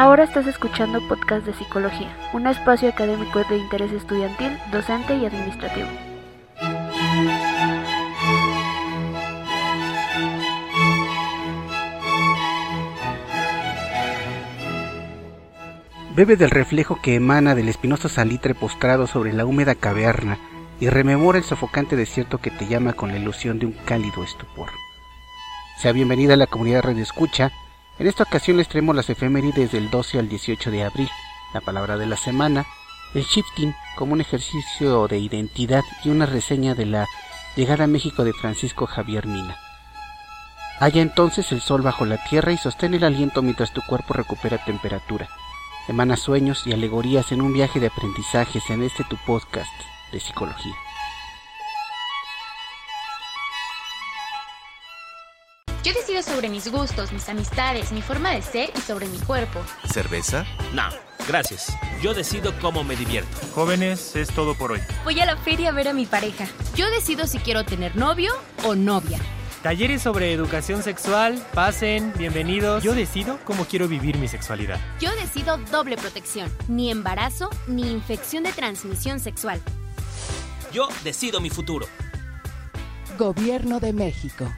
Ahora estás escuchando podcast de psicología, un espacio académico de interés estudiantil, docente y administrativo. Bebe del reflejo que emana del espinoso salitre postrado sobre la húmeda caverna y rememora el sofocante desierto que te llama con la ilusión de un cálido estupor. Sea bienvenida a la comunidad Radio Escucha. En esta ocasión les traemos las efemérides del 12 al 18 de abril, la palabra de la semana, el shifting como un ejercicio de identidad y una reseña de la llegada a México de Francisco Javier Mina. Halla entonces el sol bajo la tierra y sostén el aliento mientras tu cuerpo recupera temperatura. Emana sueños y alegorías en un viaje de aprendizajes en este tu podcast de psicología. Sobre mis gustos, mis amistades, mi forma de ser y sobre mi cuerpo. ¿Cerveza? No, gracias. Yo decido cómo me divierto. Jóvenes, es todo por hoy. Voy a la feria a ver a mi pareja. Yo decido si quiero tener novio o novia. Talleres sobre educación sexual, pasen, bienvenidos. Yo decido cómo quiero vivir mi sexualidad. Yo decido doble protección, ni embarazo ni infección de transmisión sexual. Yo decido mi futuro. Gobierno de México.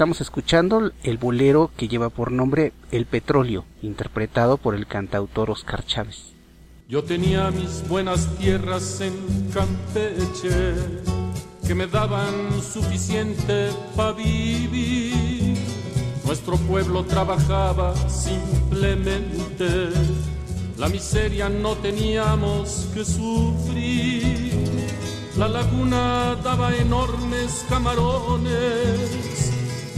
Estamos escuchando el bolero que lleva por nombre El Petróleo, interpretado por el cantautor Oscar Chávez. Yo tenía mis buenas tierras en Campeche que me daban suficiente para vivir. Nuestro pueblo trabajaba simplemente, la miseria no teníamos que sufrir. La laguna daba enormes camarones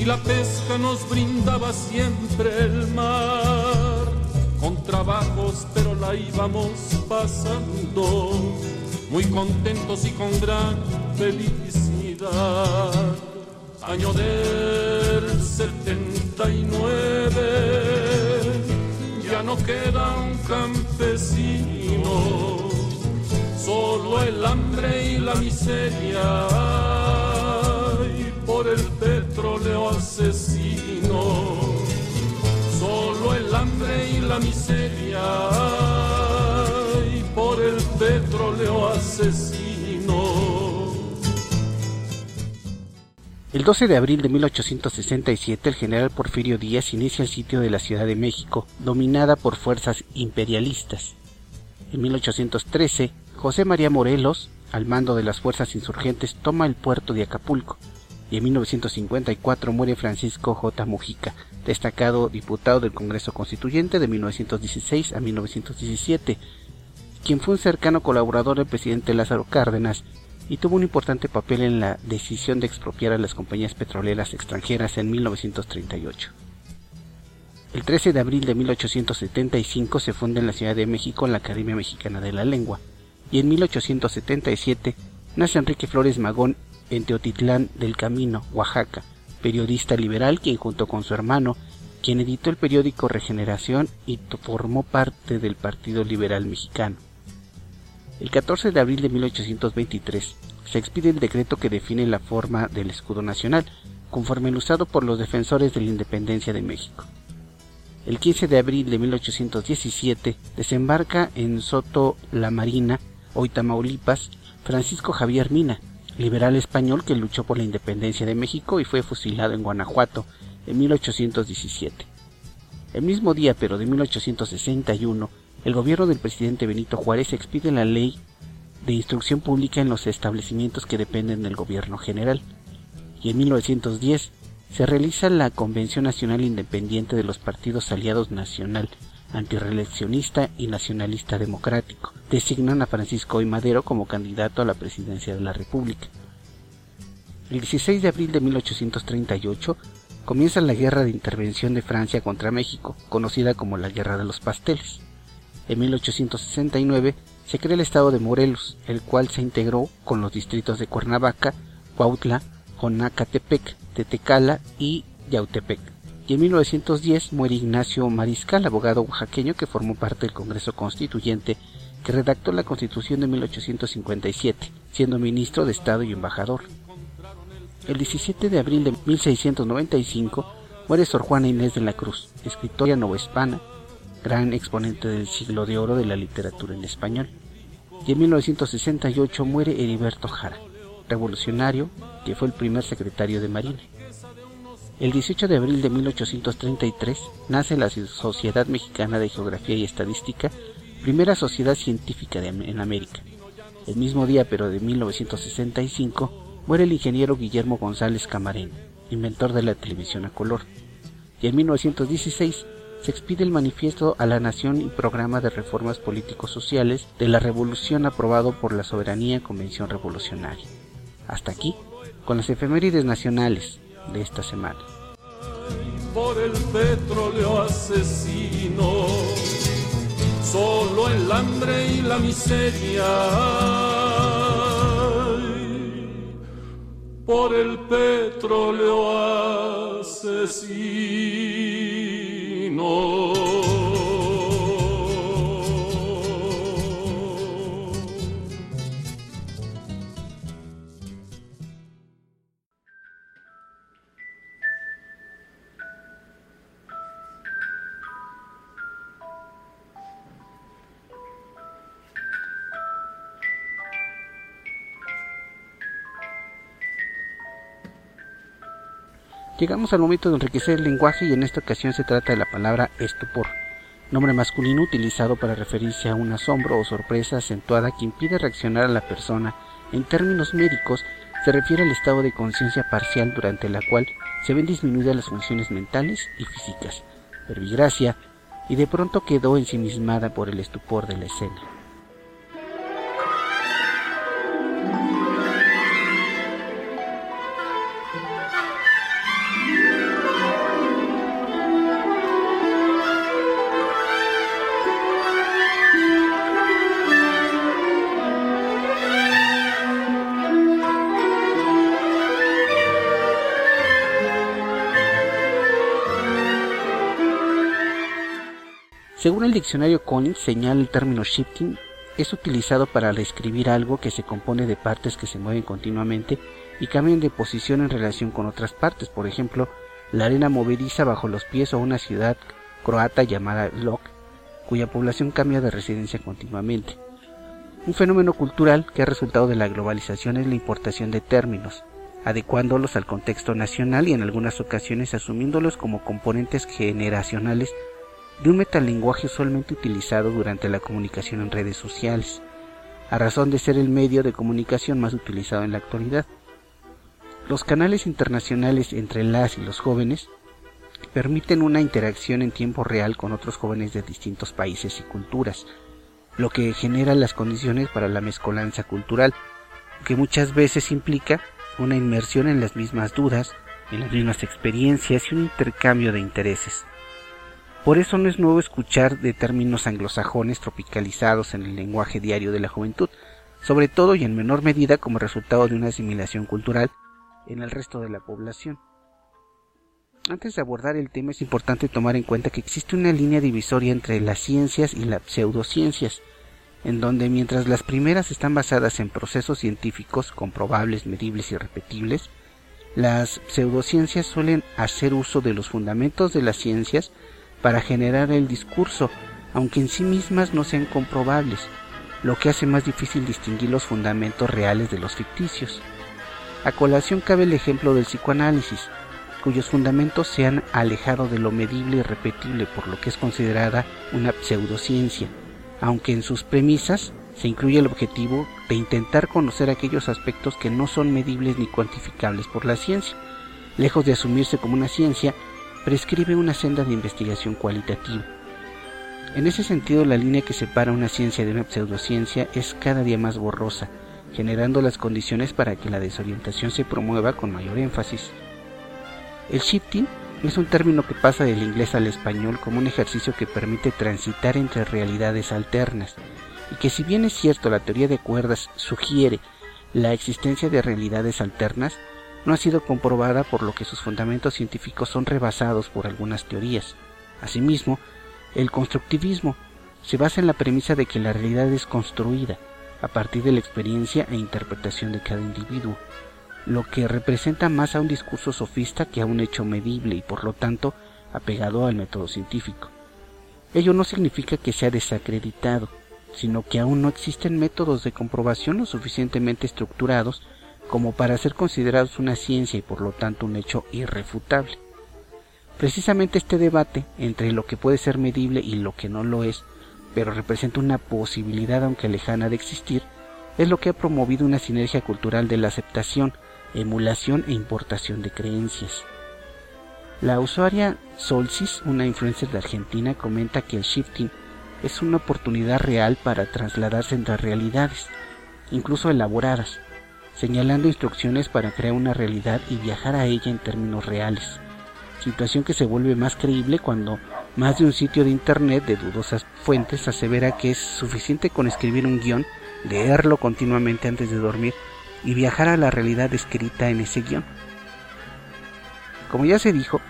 y la pesca nos brindaba siempre el mar. Con trabajos, pero la íbamos pasando, muy contentos y con gran felicidad. Año del 79, ya no queda un campesino, solo el hambre y la miseria asesino. Solo el hambre y la miseria por el petróleo asesino. El 12 de abril de 1867 el general Porfirio Díaz inicia el sitio de la Ciudad de México, dominada por fuerzas imperialistas. En 1813, José María Morelos, al mando de las fuerzas insurgentes, toma el puerto de Acapulco y en 1954 muere Francisco J. Mujica, destacado diputado del Congreso Constituyente de 1916 a 1917, quien fue un cercano colaborador del presidente Lázaro Cárdenas y tuvo un importante papel en la decisión de expropiar a las compañías petroleras extranjeras en 1938. El 13 de abril de 1875 se funda en la Ciudad de México la Academia Mexicana de la Lengua, y en 1877 nace Enrique Flores Magón en Teotitlán del Camino, Oaxaca, periodista liberal quien junto con su hermano, quien editó el periódico Regeneración y formó parte del Partido Liberal Mexicano. El 14 de abril de 1823 se expide el decreto que define la forma del escudo nacional, conforme el usado por los defensores de la independencia de México. El 15 de abril de 1817 desembarca en Soto La Marina, hoy Francisco Javier Mina, liberal español que luchó por la independencia de México y fue fusilado en Guanajuato en 1817. El mismo día, pero de 1861, el gobierno del presidente Benito Juárez expide la ley de instrucción pública en los establecimientos que dependen del gobierno general. Y en 1910 se realiza la Convención Nacional Independiente de los Partidos Aliados Nacional, Antireeleccionista y Nacionalista Democrático. Designan a Francisco I. Madero como candidato a la presidencia de la República. El 16 de abril de 1838 comienza la guerra de intervención de Francia contra México, conocida como la Guerra de los Pasteles. En 1869 se crea el estado de Morelos, el cual se integró con los distritos de Cuernavaca, Cuautla, Jonacatepec, Tetecala y Yautepec. Y en 1910 muere Ignacio Mariscal, abogado oaxaqueño que formó parte del Congreso Constituyente que redactó la Constitución de 1857, siendo ministro de Estado y embajador. El 17 de abril de 1695 muere Sor Juana Inés de la Cruz, escritora novohispana, gran exponente del siglo de oro de la literatura en español. Y en 1968 muere Heriberto Jara, revolucionario que fue el primer secretario de Marina. El 18 de abril de 1833 nace la Sociedad Mexicana de Geografía y Estadística, primera sociedad científica en América. El mismo día, pero de 1965, muere el ingeniero Guillermo González Camarén, inventor de la televisión a color. Y en 1916 se expide el manifiesto a la nación y programa de reformas políticos sociales de la revolución aprobado por la soberanía convención revolucionaria. Hasta aquí, con las efemérides nacionales de esta semana. Por el petróleo asesino, el hambre y la miseria por el petróleo asesino. Llegamos al momento de enriquecer el lenguaje y en esta ocasión se trata de la palabra estupor, nombre masculino utilizado para referirse a un asombro o sorpresa acentuada que impide reaccionar a la persona. En términos médicos, se refiere al estado de conciencia parcial durante la cual se ven disminuidas las funciones mentales y físicas. Verbigracia, y de pronto quedó ensimismada por el estupor de la escena. Según el diccionario Collins, señala el término shifting es utilizado para describir algo que se compone de partes que se mueven continuamente y cambian de posición en relación con otras partes, por ejemplo, la arena movediza bajo los pies o una ciudad croata llamada Lok, cuya población cambia de residencia continuamente. Un fenómeno cultural que ha resultado de la globalización es la importación de términos, adecuándolos al contexto nacional y en algunas ocasiones asumiéndolos como componentes generacionales de un metalenguaje usualmente utilizado durante la comunicación en redes sociales, a razón de ser el medio de comunicación más utilizado en la actualidad. Los canales internacionales entre las y los jóvenes permiten una interacción en tiempo real con otros jóvenes de distintos países y culturas, lo que genera las condiciones para la mezcolanza cultural, que muchas veces implica una inmersión en las mismas dudas, en las mismas experiencias y un intercambio de intereses. Por eso no es nuevo escuchar de términos anglosajones tropicalizados en el lenguaje diario de la juventud, sobre todo y en menor medida como resultado de una asimilación cultural en el resto de la población. Antes de abordar el tema es importante tomar en cuenta que existe una línea divisoria entre las ciencias y las pseudociencias, en donde mientras las primeras están basadas en procesos científicos comprobables, medibles y repetibles, las pseudociencias suelen hacer uso de los fundamentos de las ciencias para generar el discurso, aunque en sí mismas no sean comprobables, lo que hace más difícil distinguir los fundamentos reales de los ficticios. A colación cabe el ejemplo del psicoanálisis, cuyos fundamentos se han alejado de lo medible y repetible por lo que es considerada una pseudociencia, aunque en sus premisas se incluye el objetivo de intentar conocer aquellos aspectos que no son medibles ni cuantificables por la ciencia. Lejos de asumirse como una ciencia, prescribe una senda de investigación cualitativa. En ese sentido, la línea que separa una ciencia de una pseudociencia es cada día más borrosa, generando las condiciones para que la desorientación se promueva con mayor énfasis. El shifting es un término que pasa del inglés al español como un ejercicio que permite transitar entre realidades alternas, y que si bien es cierto la teoría de cuerdas sugiere la existencia de realidades alternas, no ha sido comprobada por lo que sus fundamentos científicos son rebasados por algunas teorías. Asimismo, el constructivismo se basa en la premisa de que la realidad es construida a partir de la experiencia e interpretación de cada individuo, lo que representa más a un discurso sofista que a un hecho medible y por lo tanto apegado al método científico. Ello no significa que sea desacreditado, sino que aún no existen métodos de comprobación lo suficientemente estructurados como para ser considerados una ciencia y por lo tanto un hecho irrefutable. Precisamente este debate entre lo que puede ser medible y lo que no lo es, pero representa una posibilidad aunque lejana de existir, es lo que ha promovido una sinergia cultural de la aceptación, emulación e importación de creencias. La usuaria Solsis, una influencer de Argentina, comenta que el shifting es una oportunidad real para trasladarse entre realidades, incluso elaboradas, señalando instrucciones para crear una realidad y viajar a ella en términos reales, situación que se vuelve más creíble cuando más de un sitio de Internet de dudosas fuentes asevera que es suficiente con escribir un guion, leerlo continuamente antes de dormir y viajar a la realidad escrita en ese guion. Como ya se dijo,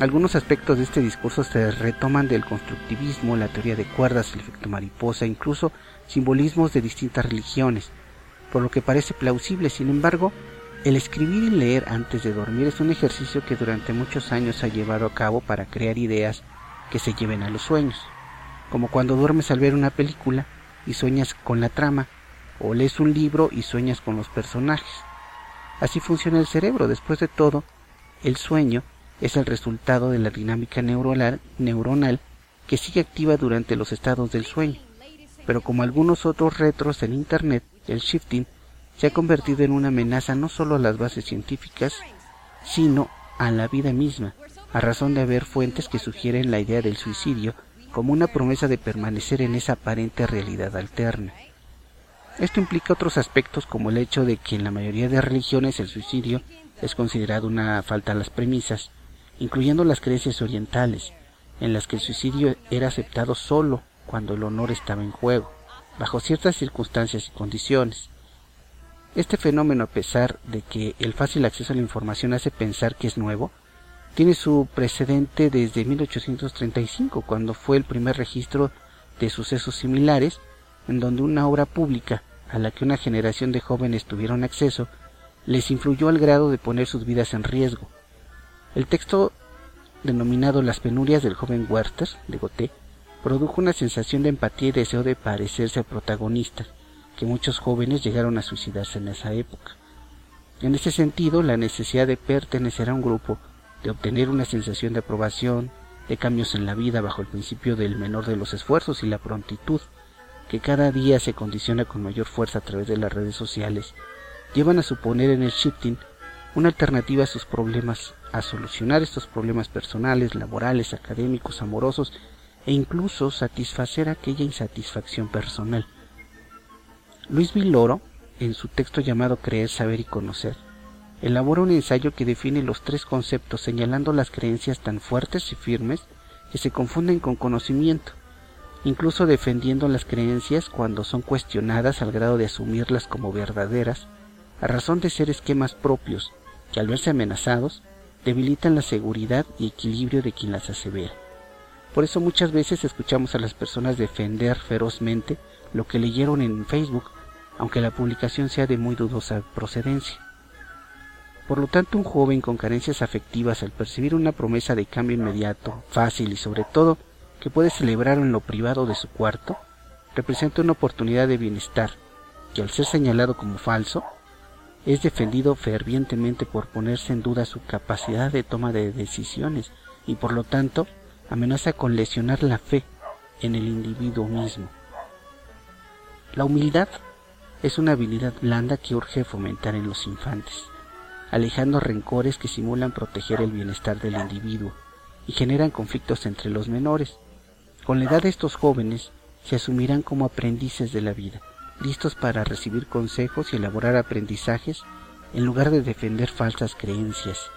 algunos aspectos de este discurso se retoman del constructivismo, la teoría de cuerdas, el efecto mariposa, incluso simbolismos de distintas religiones, por lo que parece plausible. Sin embargo, el escribir y leer antes de dormir es un ejercicio que durante muchos años ha llevado a cabo para crear ideas que se lleven a los sueños, como cuando duermes al ver una película y sueñas con la trama, o lees un libro y sueñas con los personajes. Así funciona el cerebro. Después de todo, el sueño es el resultado de la dinámica neuronal, que sigue activa durante los estados del sueño. Pero como algunos otros retros en Internet, el shifting se ha convertido en una amenaza no solo a las bases científicas, sino a la vida misma, a razón de haber fuentes que sugieren la idea del suicidio como una promesa de permanecer en esa aparente realidad alterna. Esto implica otros aspectos como el hecho de que en la mayoría de religiones el suicidio es considerado una falta a las premisas, incluyendo las creencias orientales, en las que el suicidio era aceptado solo cuando el honor estaba en juego, bajo ciertas circunstancias y condiciones. Este fenómeno, a pesar de que el fácil acceso a la información hace pensar que es nuevo, tiene su precedente desde 1835, cuando fue el primer registro de sucesos similares, en donde una obra pública a la que una generación de jóvenes tuvieron acceso les influyó al grado de poner sus vidas en riesgo. El texto, denominado Las penurias del joven Werther, de Goethe, produjo una sensación de empatía y deseo de parecerse al protagonista, que muchos jóvenes llegaron a suicidarse en esa época. En ese sentido, la necesidad de pertenecer a un grupo, de obtener una sensación de aprobación, de cambios en la vida bajo el principio del menor de los esfuerzos y la prontitud, que cada día se condiciona con mayor fuerza a través de las redes sociales, llevan a suponer en el shifting una alternativa a sus problemas, a solucionar estos problemas personales, laborales, académicos, amorosos e incluso satisfacer aquella insatisfacción personal. Luis Viloro, en su texto llamado Creer, Saber y Conocer, elabora un ensayo que define los tres conceptos señalando las creencias tan fuertes y firmes que se confunden con conocimiento, incluso defendiendo las creencias cuando son cuestionadas al grado de asumirlas como verdaderas, a razón de ser esquemas propios que al verse amenazados debilitan la seguridad y equilibrio de quien las asevera. Por eso muchas veces escuchamos a las personas defender ferozmente lo que leyeron en Facebook, aunque la publicación sea de muy dudosa procedencia. Por lo tanto, un joven con carencias afectivas al percibir una promesa de cambio inmediato, fácil y sobre todo que puede celebrar en lo privado de su cuarto, representa una oportunidad de bienestar que al ser señalado como falso, es defendido fervientemente por ponerse en duda su capacidad de toma de decisiones y por lo tanto amenaza con lesionar la fe en el individuo mismo. La humildad es una habilidad blanda que urge fomentar en los infantes, alejando rencores que simulan proteger el bienestar del individuo y generan conflictos entre los menores. Con la edad estos jóvenes se asumirán como aprendices de la vida listos para recibir consejos y elaborar aprendizajes en lugar de defender falsas creencias,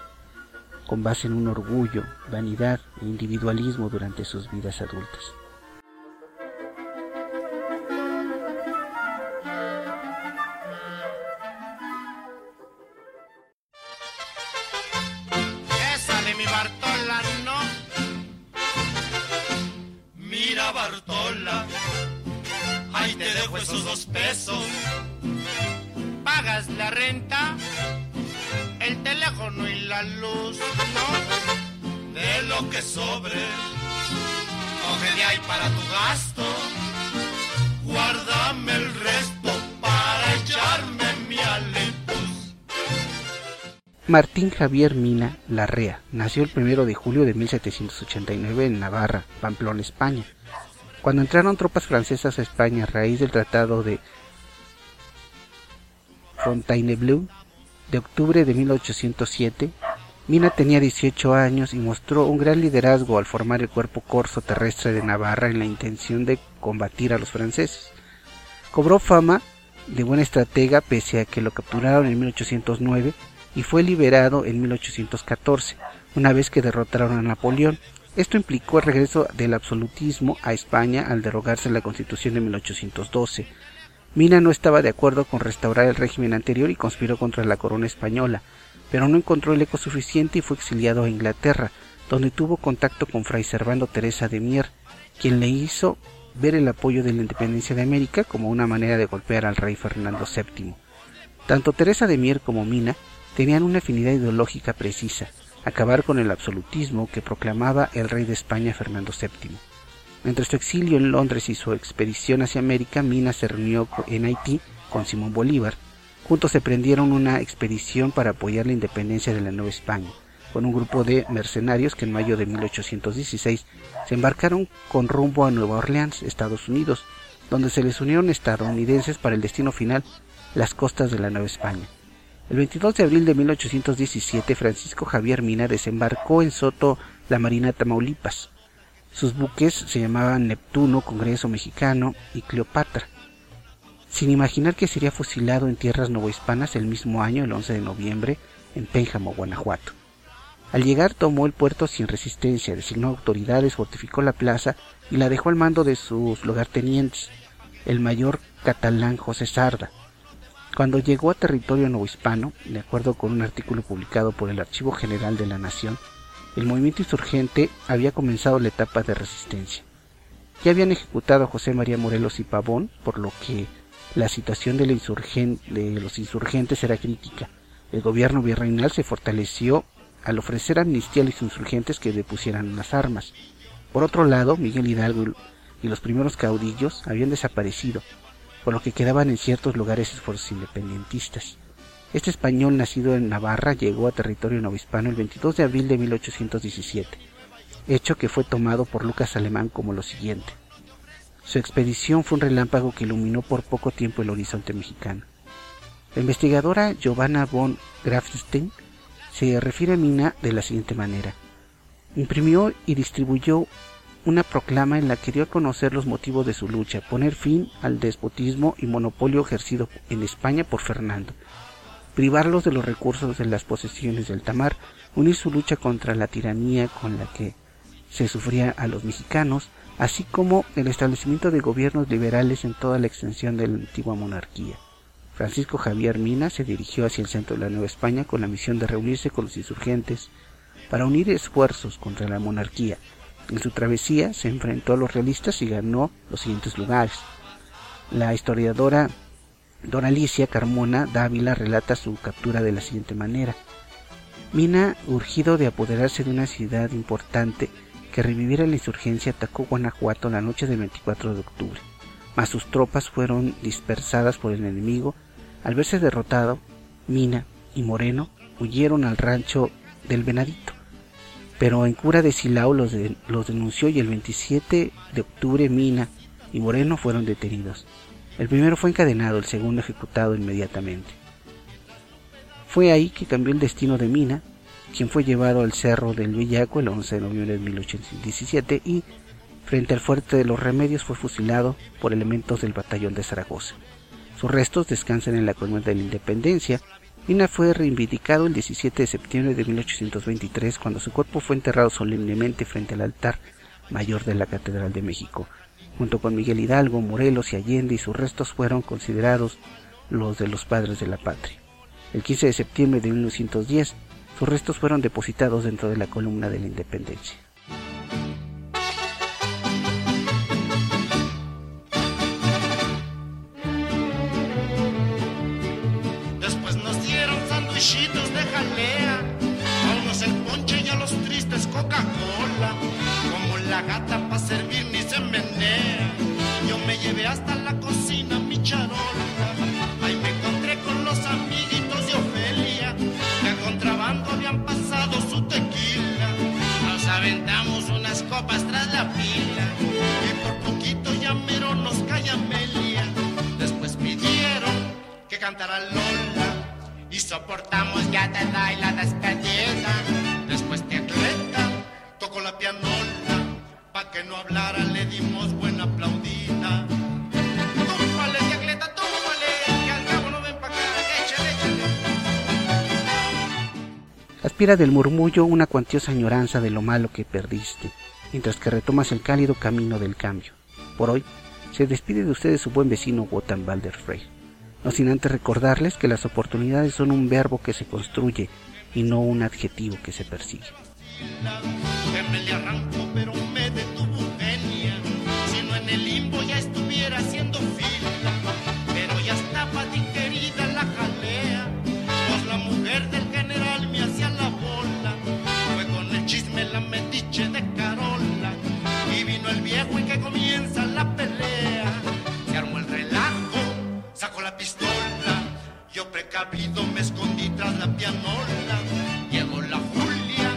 con base en un orgullo, vanidad e individualismo durante sus vidas adultas. ¡Qué sale mi Bartola, no! Mira Bartola, Ahí te dejo esos dos pesos. Pagas la renta el teléfono y la luz, ¿no? De lo que sobre, coge de ahí para tu gasto. Guárdame el resto para echarme mi alepus. Martín Javier Mina Larrea nació el 1 de julio de 1789 en Navarra, Pamplona, España. Cuando entraron tropas francesas a España a raíz del Tratado de Fontainebleau de octubre de 1807, Mina tenía 18 años y mostró un gran liderazgo al formar el cuerpo corso terrestre de Navarra en la intención de combatir a los franceses. Cobró fama de buena estratega pese a que lo capturaron en 1809 y fue liberado en 1814, una vez que derrotaron a Napoleón. Esto implicó el regreso del absolutismo a España al derogarse la Constitución de 1812. Mina no estaba de acuerdo con restaurar el régimen anterior y conspiró contra la corona española, pero no encontró el eco suficiente y fue exiliado a Inglaterra, donde tuvo contacto con Fray Servando Teresa de Mier, quien le hizo ver el apoyo de la independencia de América como una manera de golpear al rey Fernando VII. Tanto Teresa de Mier como Mina tenían una afinidad ideológica precisa, acabar con el absolutismo que proclamaba el rey de España Fernando VII. Entre su exilio en Londres y su expedición hacia América, Mina se reunió en Haití con Simón Bolívar. Juntos se prendieron una expedición para apoyar la independencia de la Nueva España con un grupo de mercenarios que en mayo de 1816 se embarcaron con rumbo a Nueva Orleans, Estados Unidos, donde se les unieron estadounidenses para el destino final, las costas de la Nueva España. El 22 de abril de 1817, Francisco Javier Mina desembarcó en Soto la Marina Tamaulipas. Sus buques se llamaban Neptuno, Congreso Mexicano y Cleopatra. Sin imaginar que sería fusilado en tierras novohispanas el mismo año, el 11 de noviembre, en Pénjamo, Guanajuato. Al llegar tomó el puerto sin resistencia, designó autoridades, fortificó la plaza y la dejó al mando de sus lugartenientes, el mayor catalán José Sarda. Cuando llegó a territorio novohispano, de acuerdo con un artículo publicado por el Archivo General de la Nación, el movimiento insurgente había comenzado la etapa de resistencia. Ya habían ejecutado a José María Morelos y Pavón, por lo que la situación de, de los insurgentes era crítica. El gobierno virreinal se fortaleció al ofrecer amnistía a los insurgentes que depusieran las armas. Por otro lado, Miguel Hidalgo y los primeros caudillos habían desaparecido, por lo que quedaban en ciertos lugares esfuerzos independentistas. Este español nacido en Navarra llegó a territorio novohispano el 22 de abril de 1817, hecho que fue tomado por Lucas Alemán como lo siguiente. Su expedición fue un relámpago que iluminó por poco tiempo el horizonte mexicano. La investigadora Giovanna von Grafstein se refiere a Mina de la siguiente manera. Imprimió y distribuyó una proclama en la que dio a conocer los motivos de su lucha, poner fin al despotismo y monopolio ejercido en España por Fernando, privarlos de los recursos de las posesiones del Tamar, unir su lucha contra la tiranía con la que se sufría a los mexicanos, así como el establecimiento de gobiernos liberales en toda la extensión de la antigua monarquía. Francisco Javier Mina se dirigió hacia el centro de la Nueva España con la misión de reunirse con los insurgentes para unir esfuerzos contra la monarquía. En su travesía se enfrentó a los realistas y ganó los siguientes lugares. La historiadora Don Alicia Carmona Dávila relata su captura de la siguiente manera. Mina, urgido de apoderarse de una ciudad importante que reviviera la insurgencia, atacó Guanajuato la noche del 24 de octubre, mas sus tropas fueron dispersadas por el enemigo al verse derrotado, Mina y Moreno huyeron al rancho del Venadito, pero en cura de Silao los, los denunció y el 27 de octubre Mina y Moreno fueron detenidos. El primero fue encadenado, el segundo ejecutado inmediatamente. Fue ahí que cambió el destino de Mina, quien fue llevado al cerro del Villaco el 11 de noviembre de 1817 y, frente al fuerte de los Remedios, fue fusilado por elementos del batallón de Zaragoza. Sus restos descansan en la columna de la Independencia. Mina fue reivindicado el 17 de septiembre de 1823 cuando su cuerpo fue enterrado solemnemente frente al altar mayor de la Catedral de México. Junto con Miguel Hidalgo, Morelos y Allende y sus restos fueron considerados los de los padres de la patria. El 15 de septiembre de 1910, sus restos fueron depositados dentro de la columna de la Independencia. Aventamos unas copas tras la pila, y por poquito ya mero nos calla Amelia. Después pidieron que cantara Lola, y soportamos ya te y la despedida. Después Tecleta tocó la pianola, pa' que no hablara le dimos buena aplaudida. Aspira del murmullo una cuantiosa añoranza de lo malo que perdiste, mientras que retomas el cálido camino del cambio. Por hoy, se despide de ustedes su buen vecino Wotan Balder Frey. No sin antes recordarles que las oportunidades son un verbo que se construye y no un adjetivo que se persigue. Precavido me escondí tras la pianola. Llegó la Julia,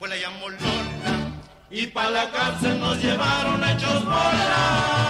pues la llamó Lola. Y pa' la cárcel nos llevaron hechos bola.